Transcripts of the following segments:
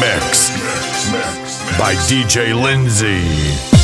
mix. By DJ Lindsay.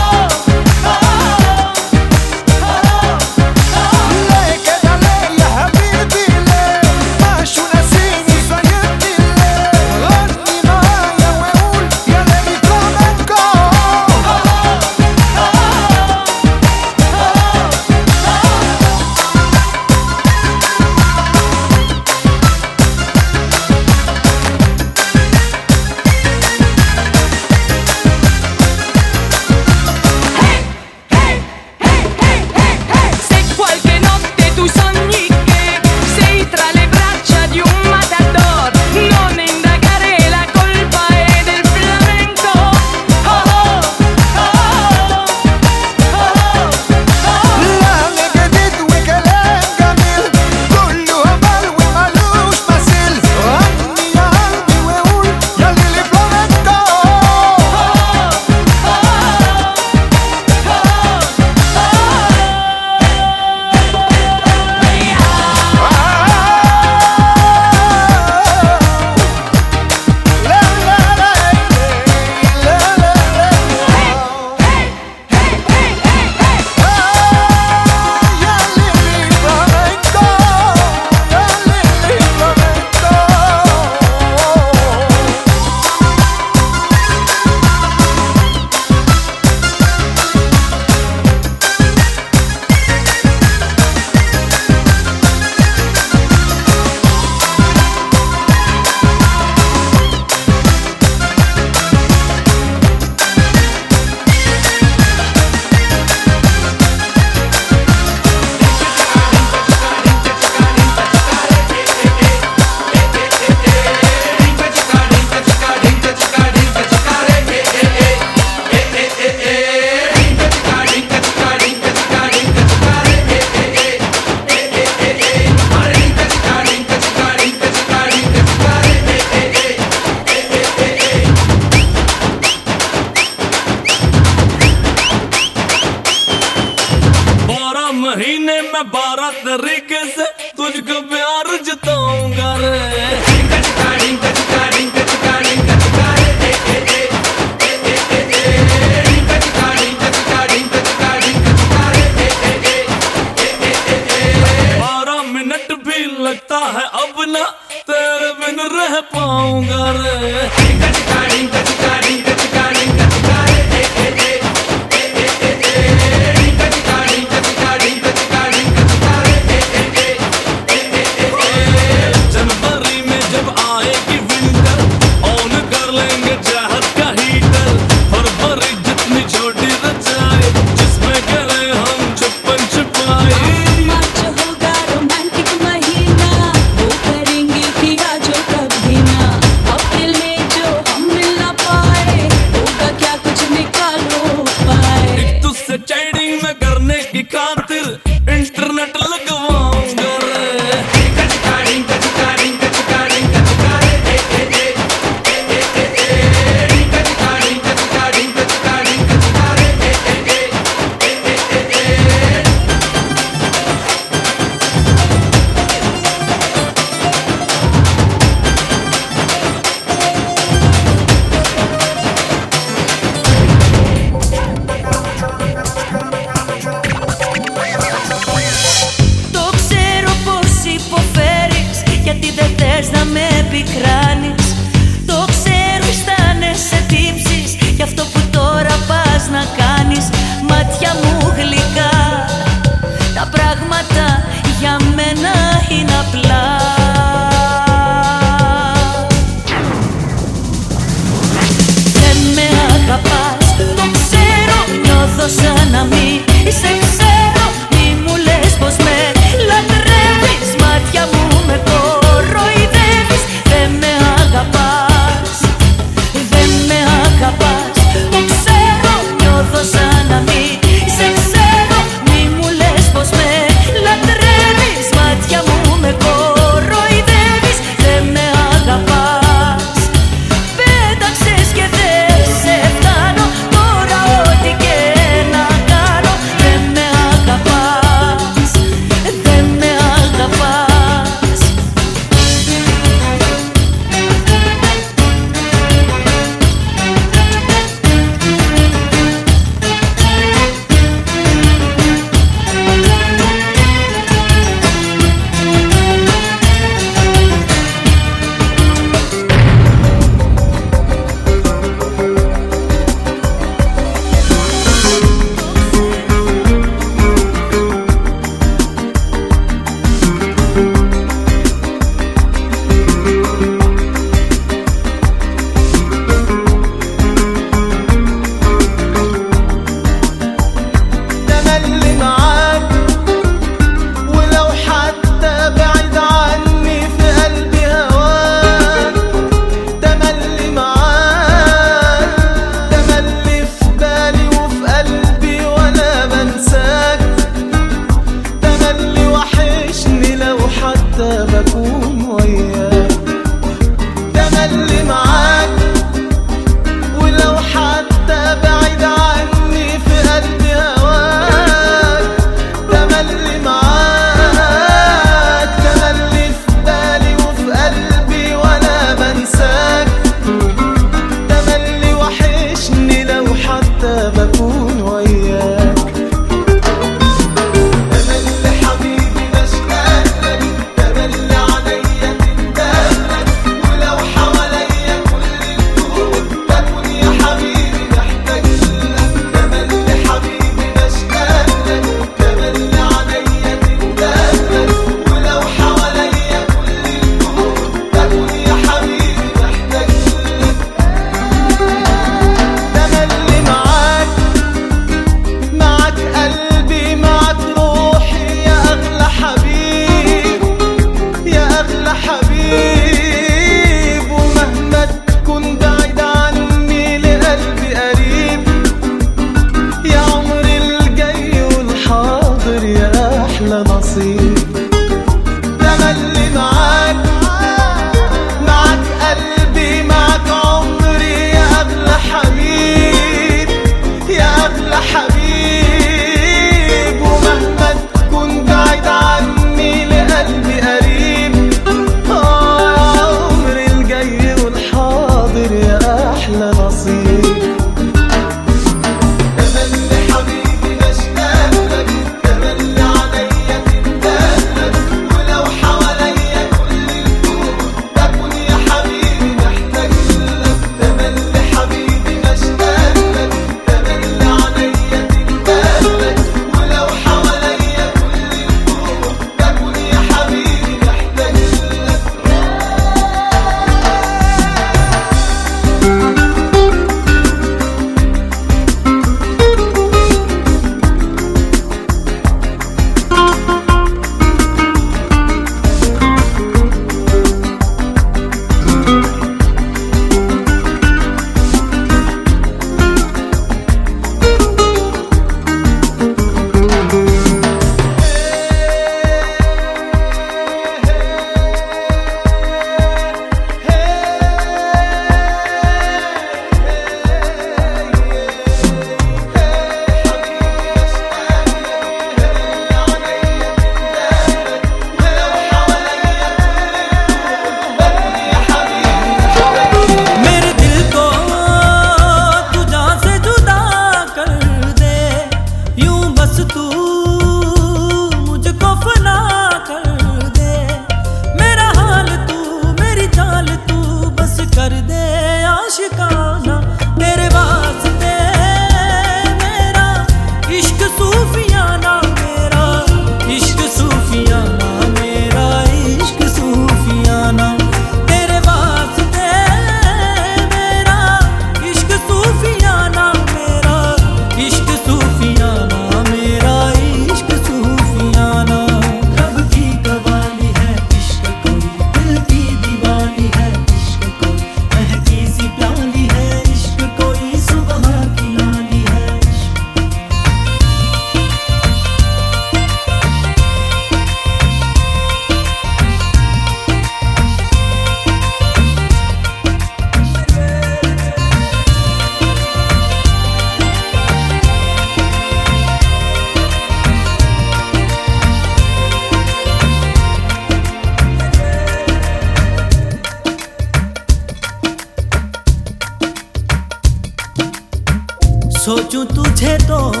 手と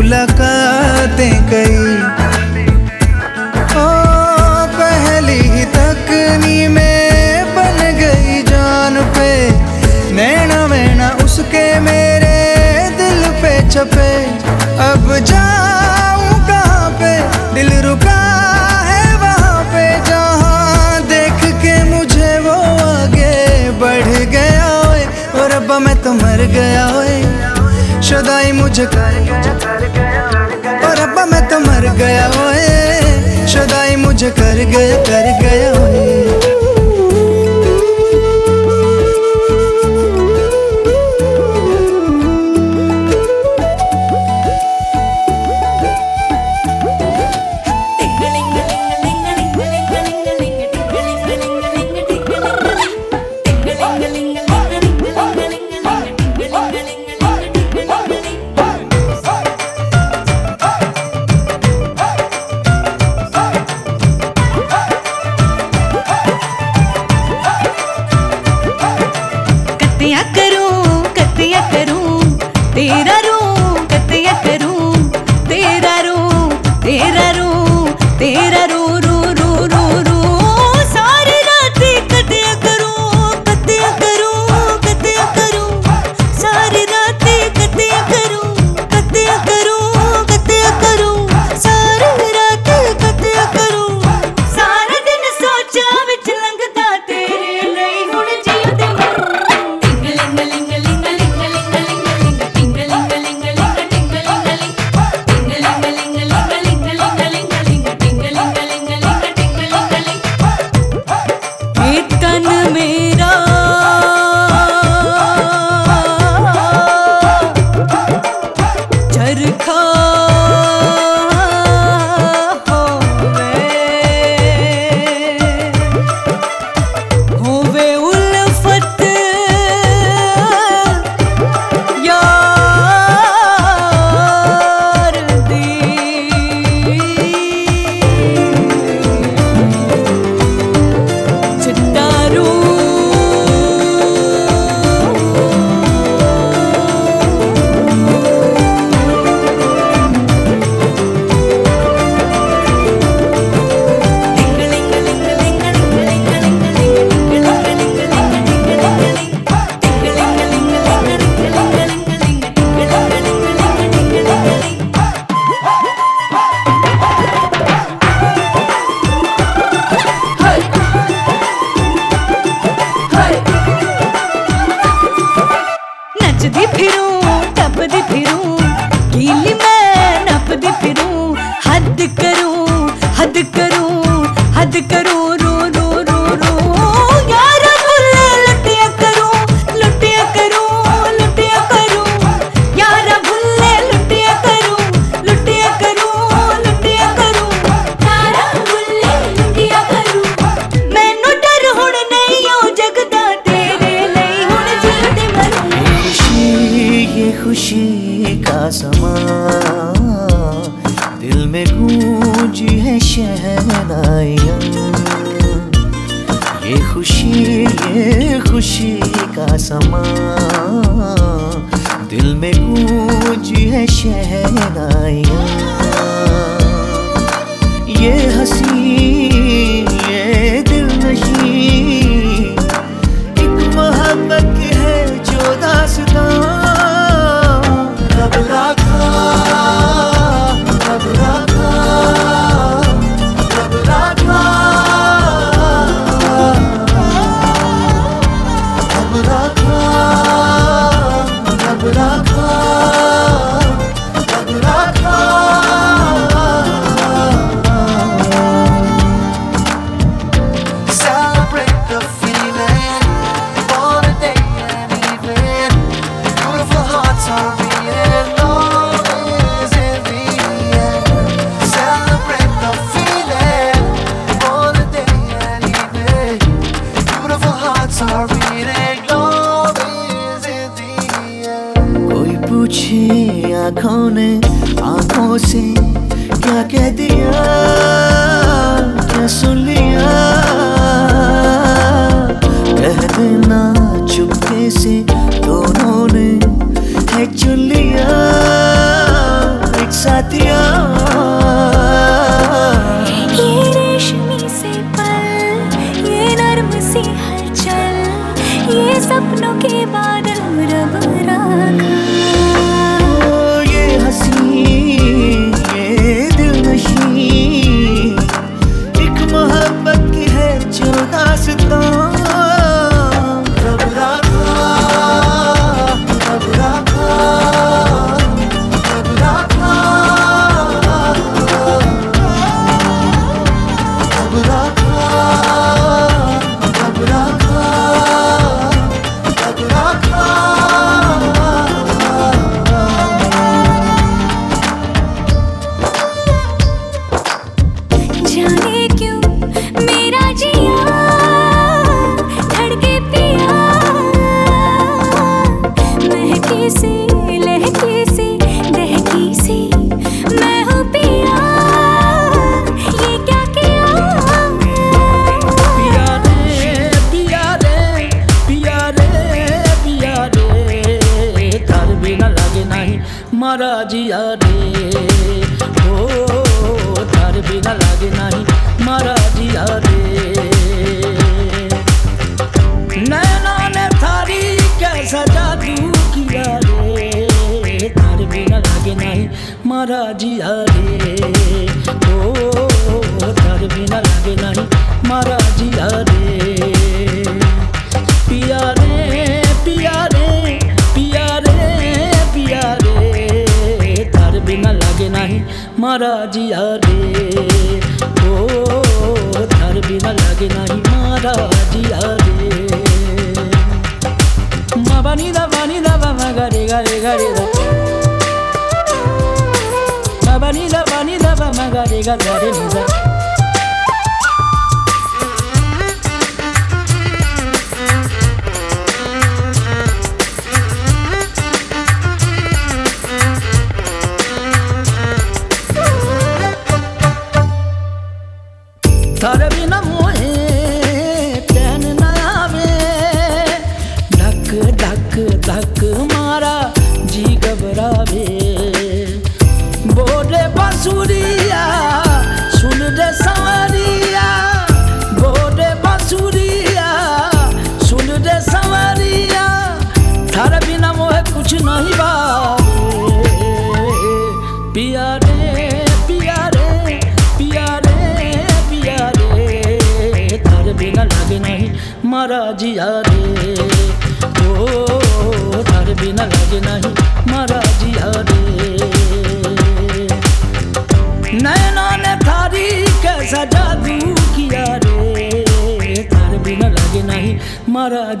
मुलाकातें कई ओ, पहली तकनी में बन गई जान पे। नैना उसके मेरे दिल पे छपे। अब जाऊँ कहाँ पे? दिल रुका है वहाँ पे। जहाँ देख के मुझे वो आगे बढ़ गया और अब मैं तो मर गया ओए। शुदाई मुझे कर गया। गया होए शुदाई मुझे कर गया कर गया होए।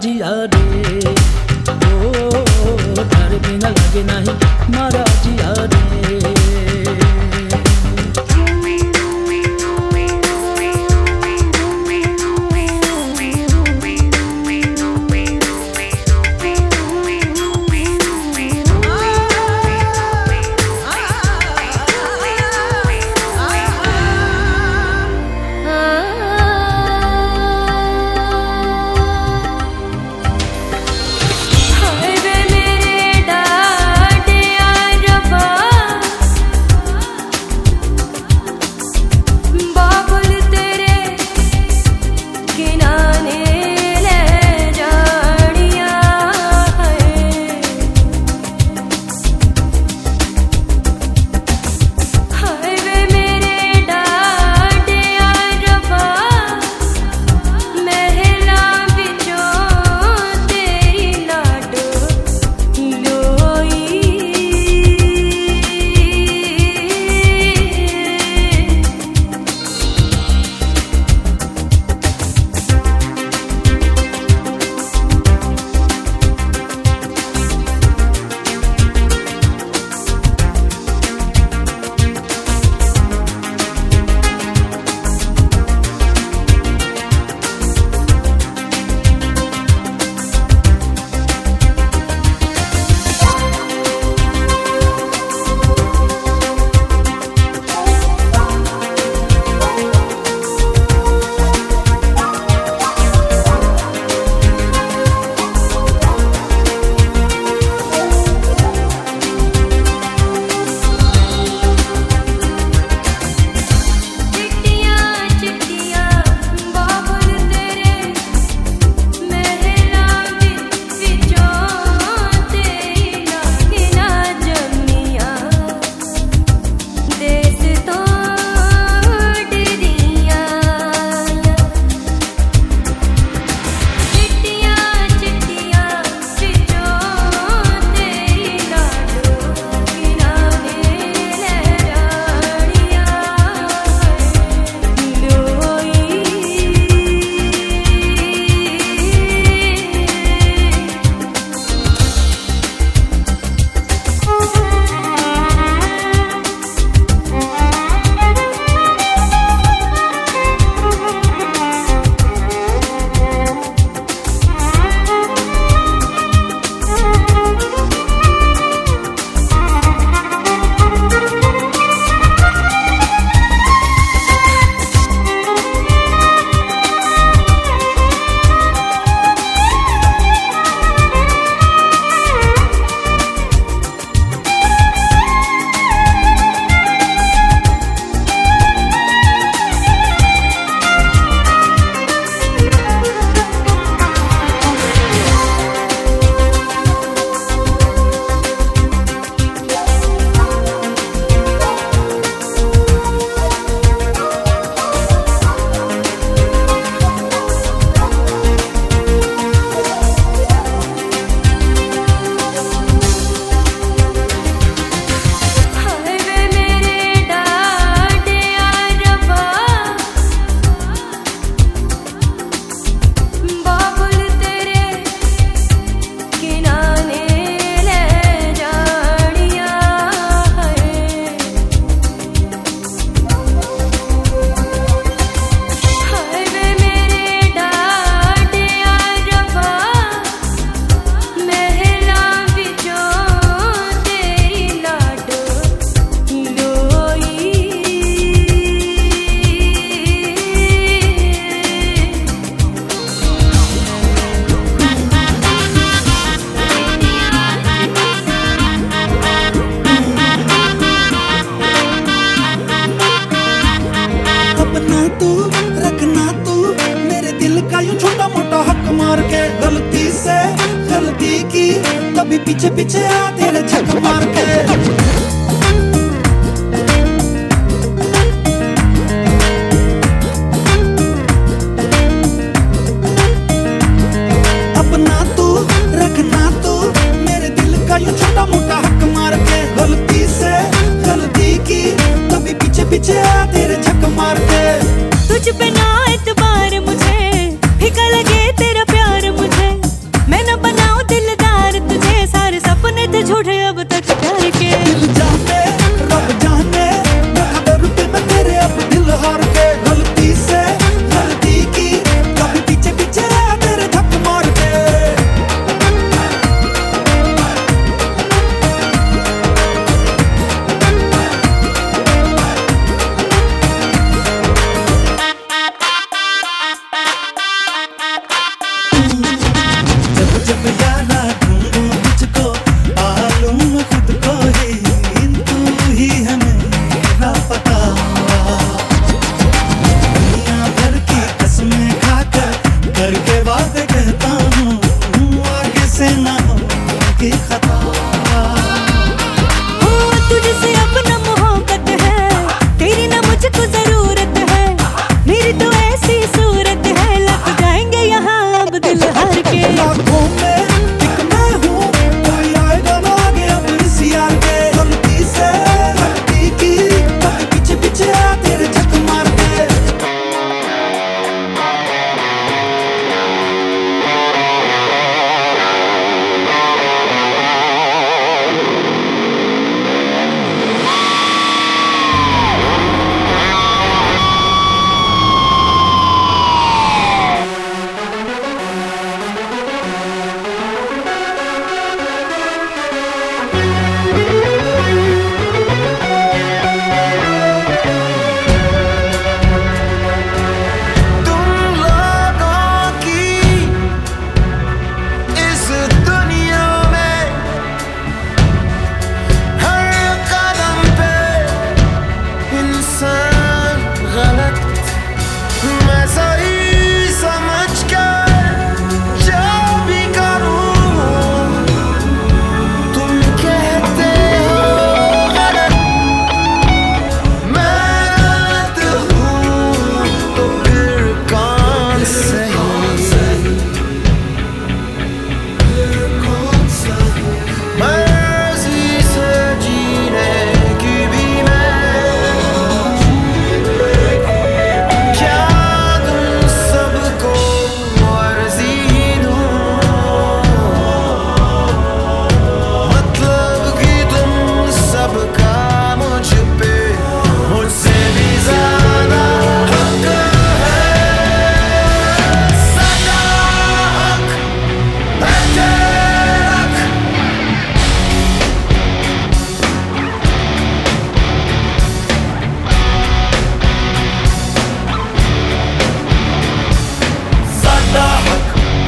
吉阿迪。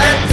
and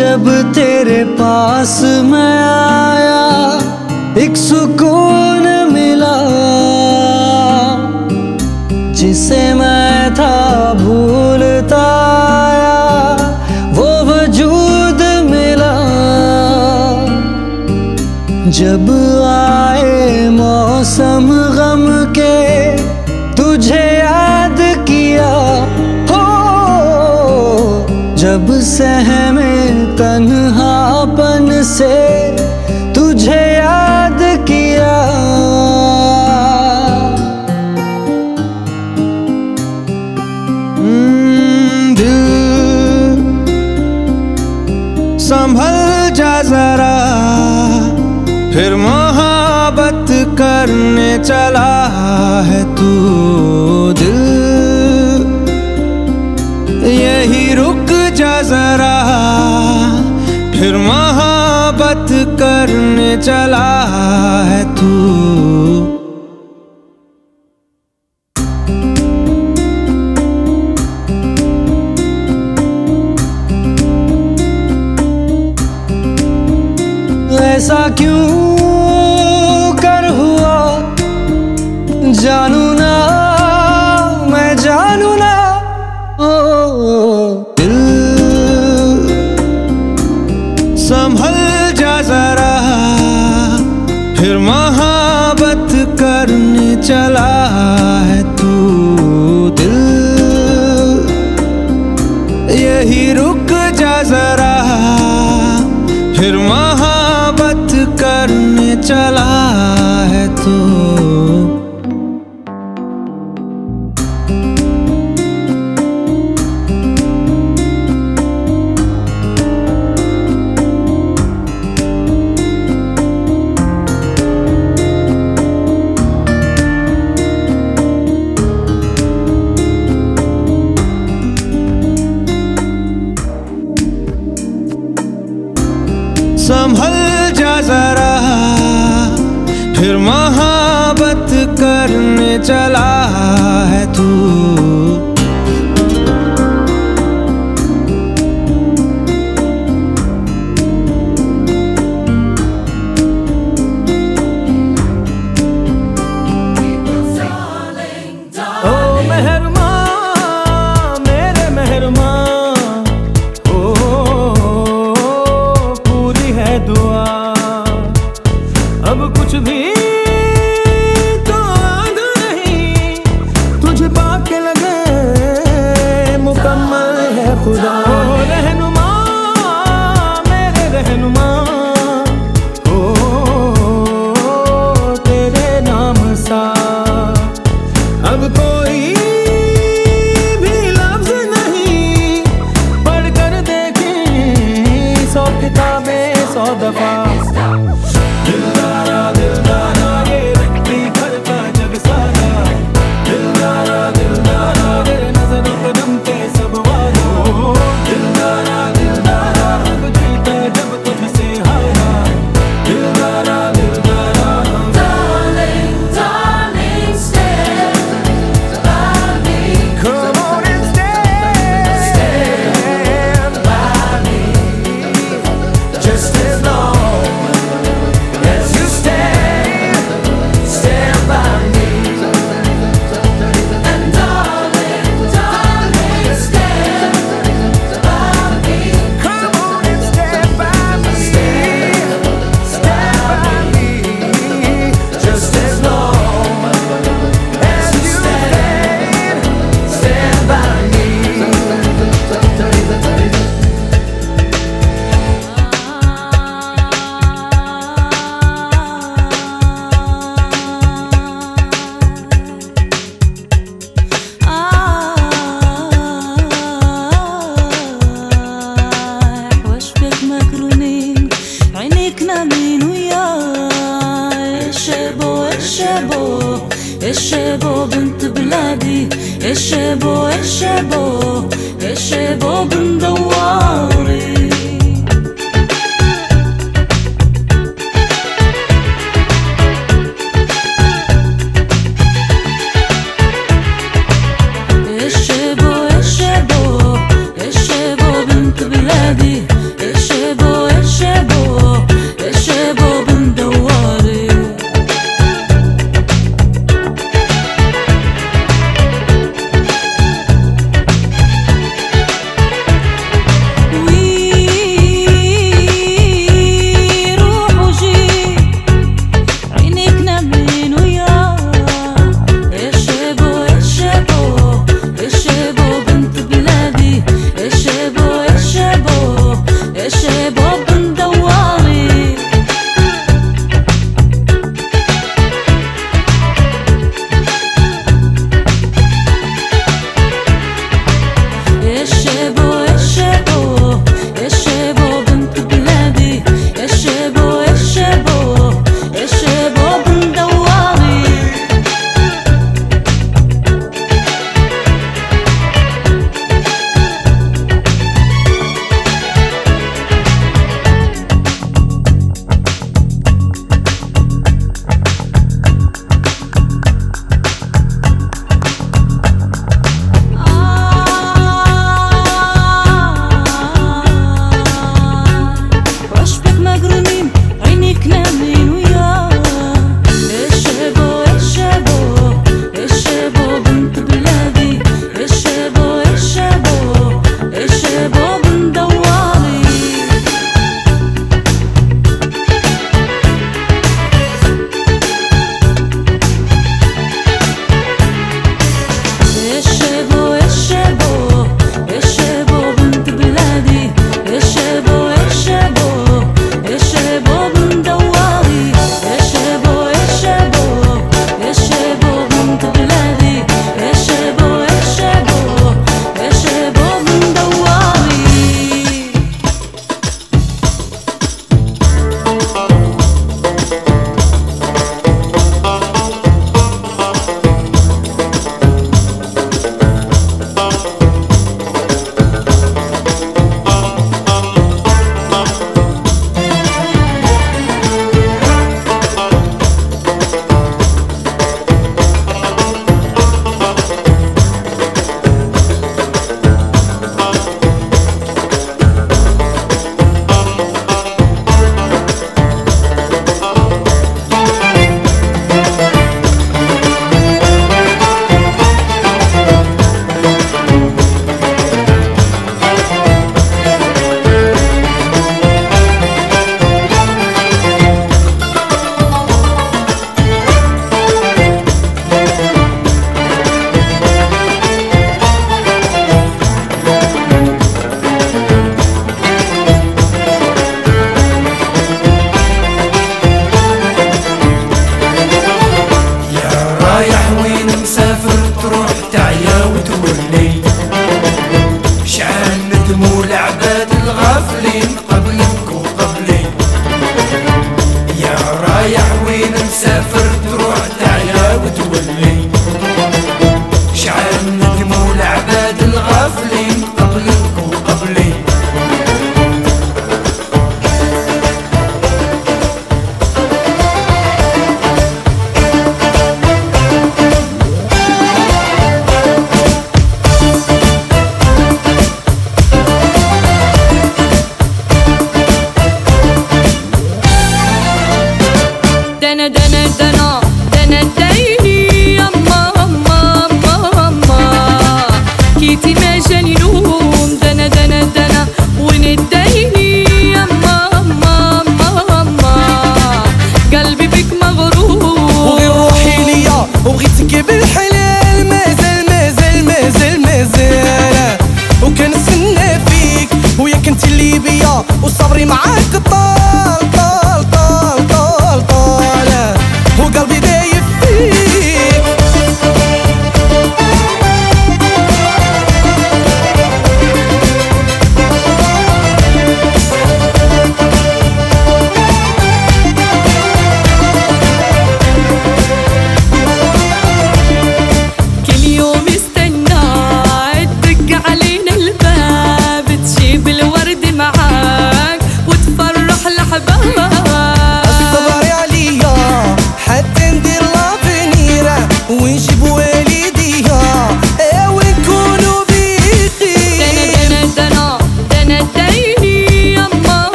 जब तेरे चला है तू। ऐसा क्यों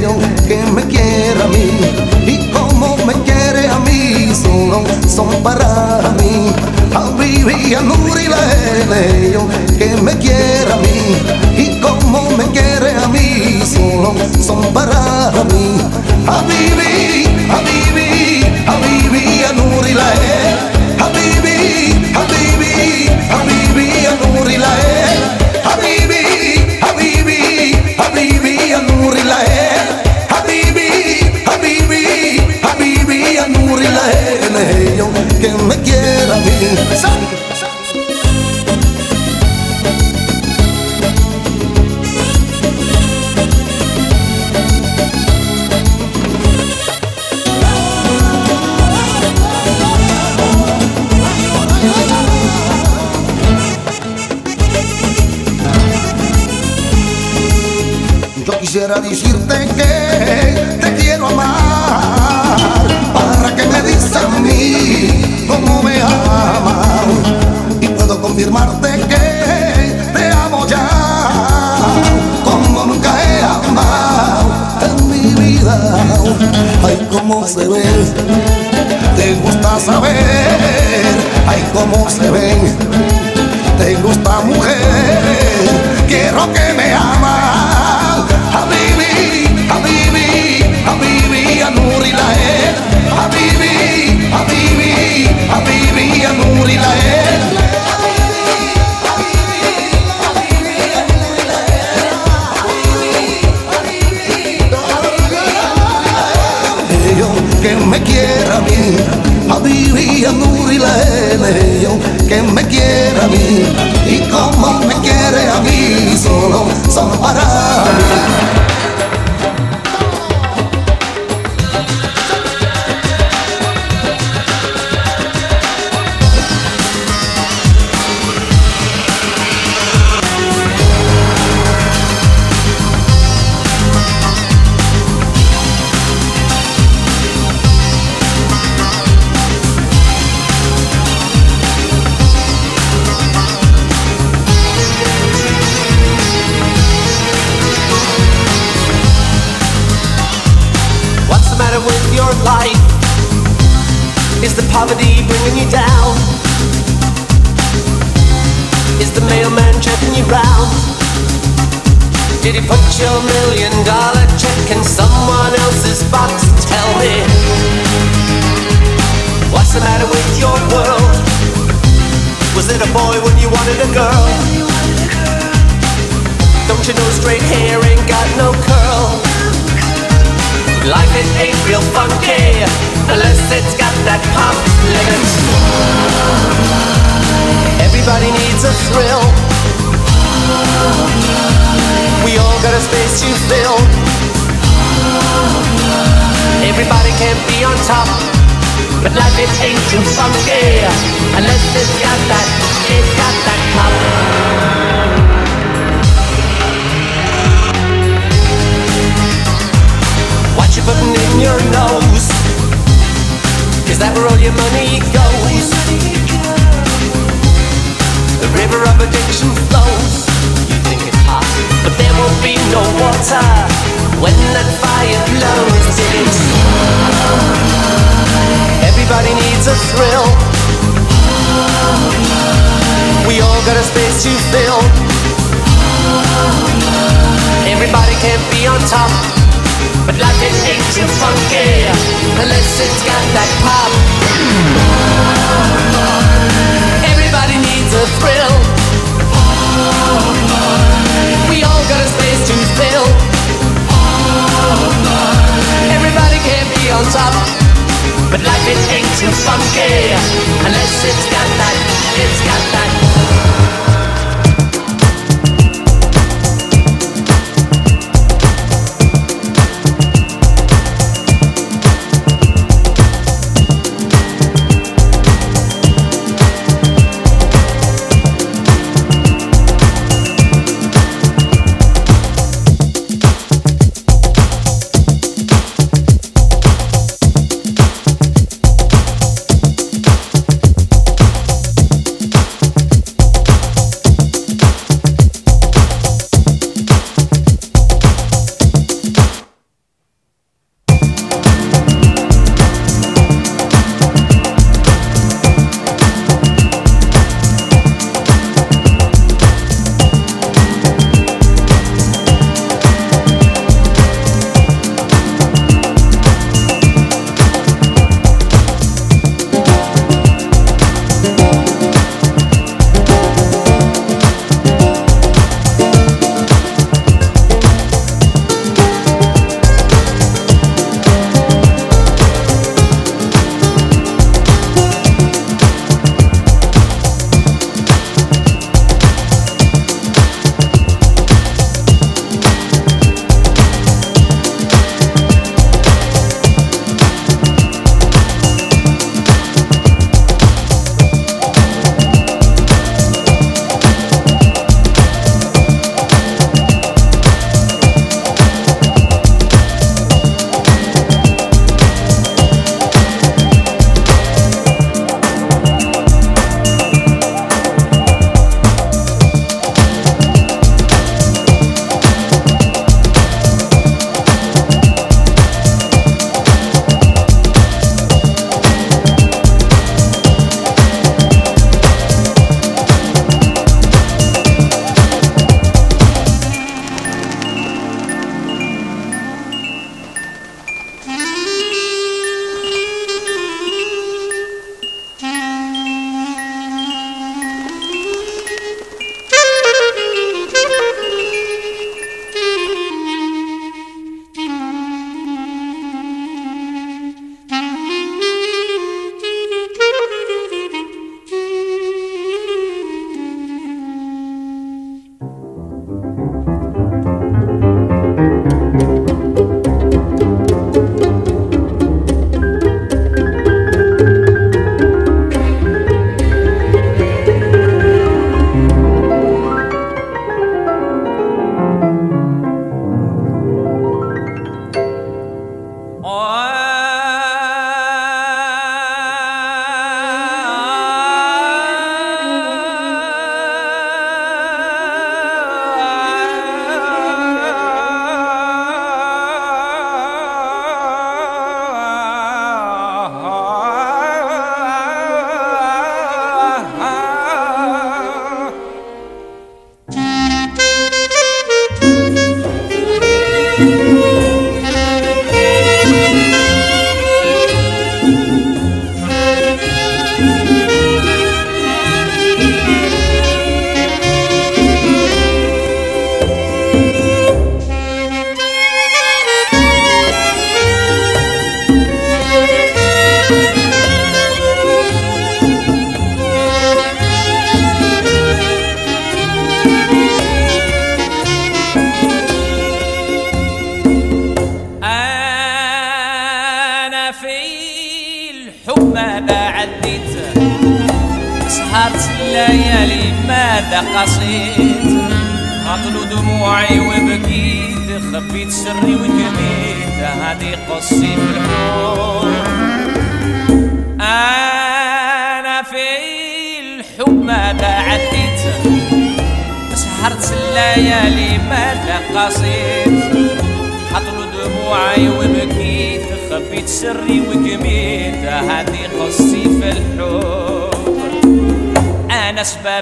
yo que me quiere a mí y como me quiere a mí solo son para mí. A nuri la que me quiere a mí y como me quiere a mí solo son para mí. Habibi, Habibi, Nuri la yo que me quiera a mí. Yo quisiera decirte cómo se ve Te gusta saber Ay, cómo se ven. Te gusta mujer Quiero que me Habibi, Anuri la yo que me quiera a mí. Y como me quiere a mí solo son para life? Is the poverty bringing you down? Is the mailman checking you round? Did he put your million dollar check in someone else's box? Tell me. What's the matter with your world? Was it a boy when you wanted a girl? Don't you know straight hair ain't got no curl? Life it ain't real funky unless it's got that pop limit. Everybody needs a thrill. We all got a space to fill. Everybody can't be on top, but life it ain't too funky unless it's got that, it's got that pop. What you putting in your nose? Is that where all your money goes? The river of addiction flows. You think it's hot, but there won't be no water when that fire blows. It's everybody needs a thrill. We all got a space to fill. Everybody can't be on top. But Latin ain't too funky unless it's got that pop. Everybody needs a thrill. We all got a space to fill. Everybody can be on top. But life ain't too funky unless it's got that, it's got that.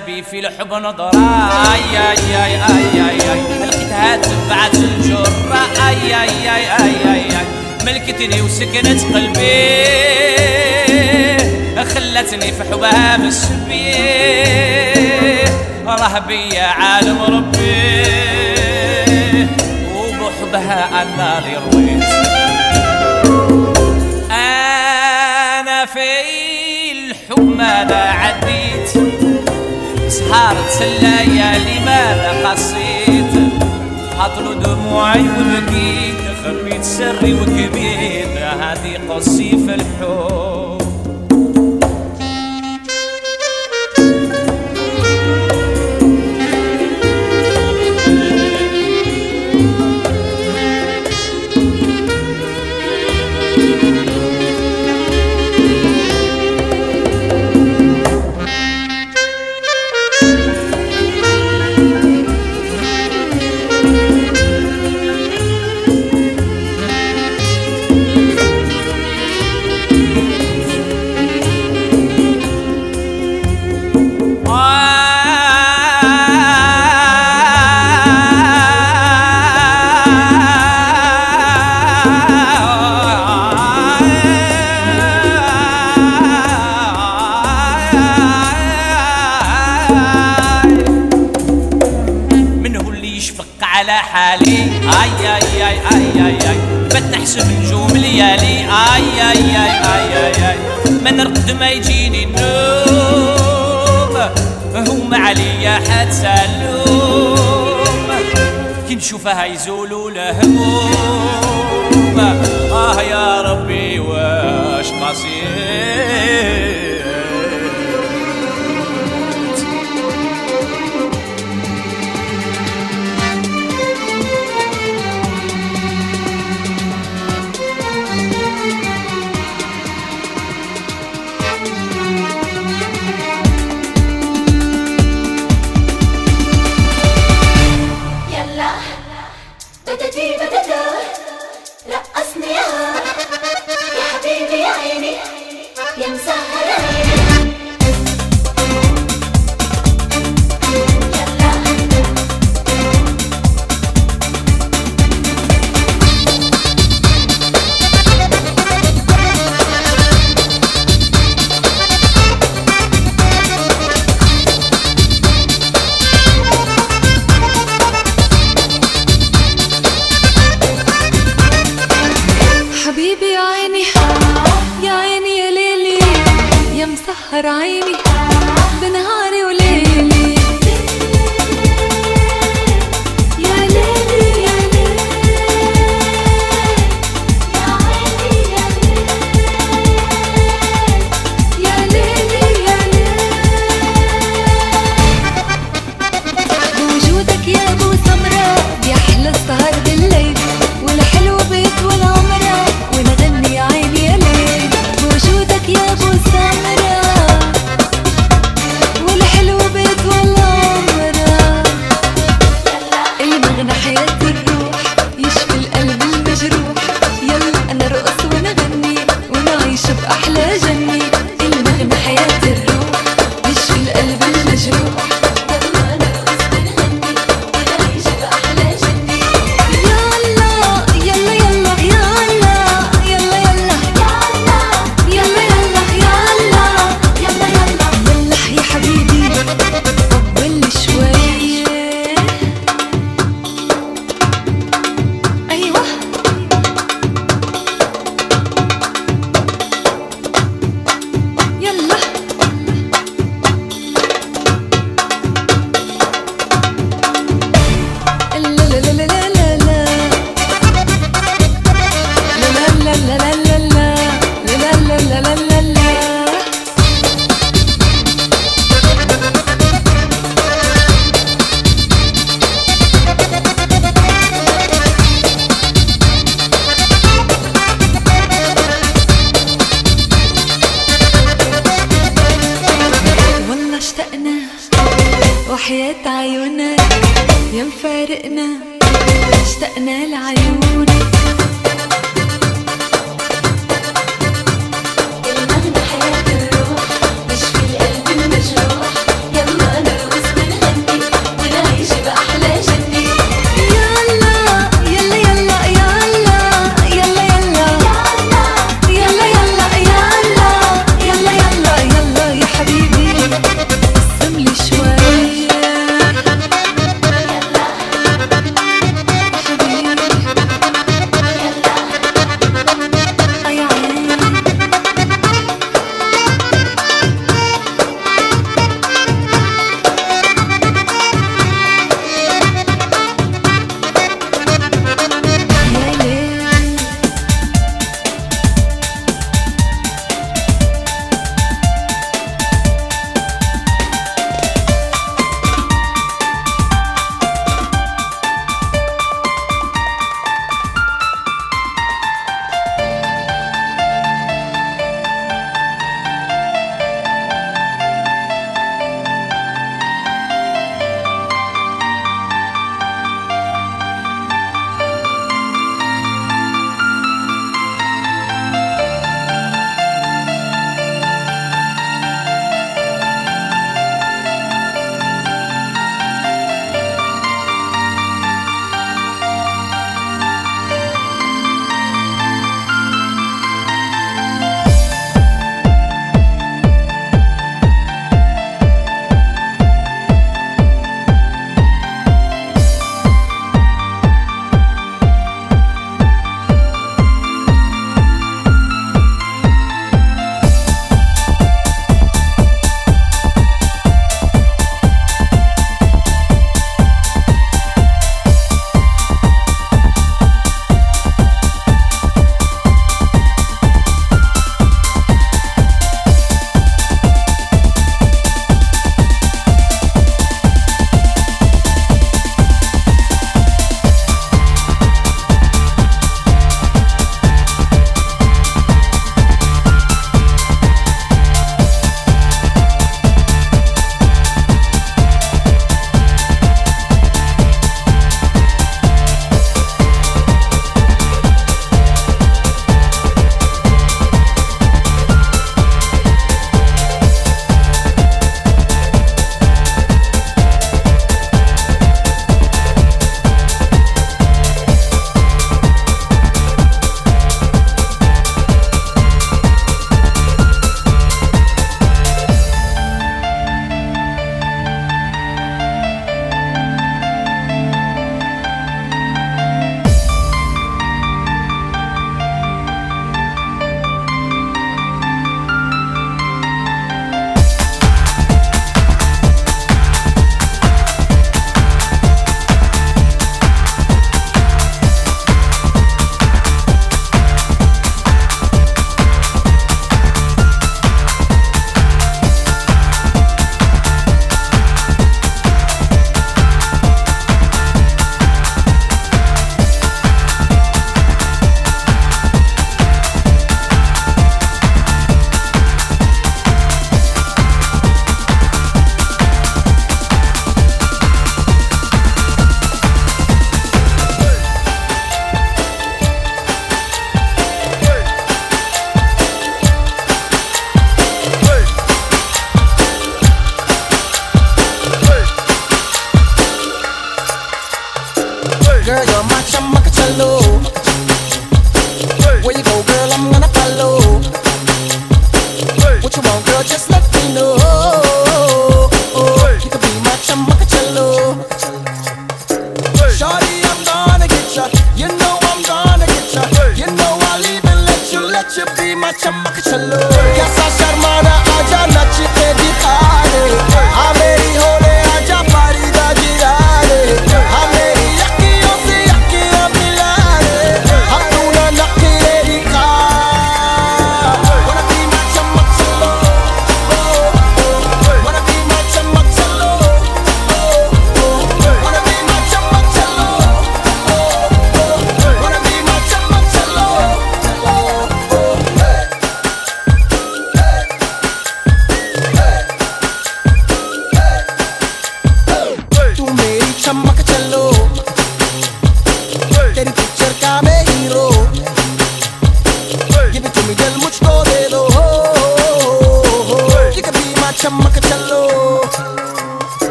سبابي في الحب نظرة. آي آي آي آي آي آي. لقيتها تبعت الجرة. آي آي آي آي آي آي. ملكتني وسكنت قلبي. خلتني في حبها راه بيا عالم ربي. وبحبها أنا اللي سهرت الليالي ماذا قصيت؟ حطلو دموعي وبكيت خبيت سري وكبيت. هذه قصي في الحب. اي اي اي اي اي, من ما نرقد ما يجيني النوم هم عليا حتى اللوم. كي نشوفها يزولوا الهموم آه يا ربي واش قصير؟ 颜色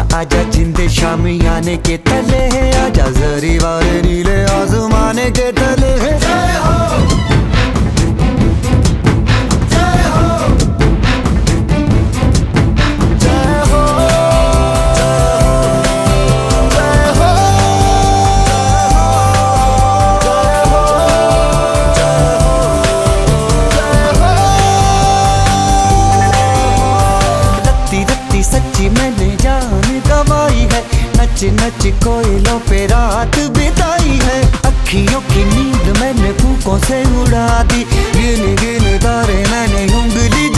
आजा आजा, जिंदे शामी आने के तले है आजा। जरी वाले नीले आजमाने के तले है। कोयलों पे रात बिताई है। अखियों की नींद मैंने फूकों से उड़ा दी। गिन गिन तारे मैंने उंगली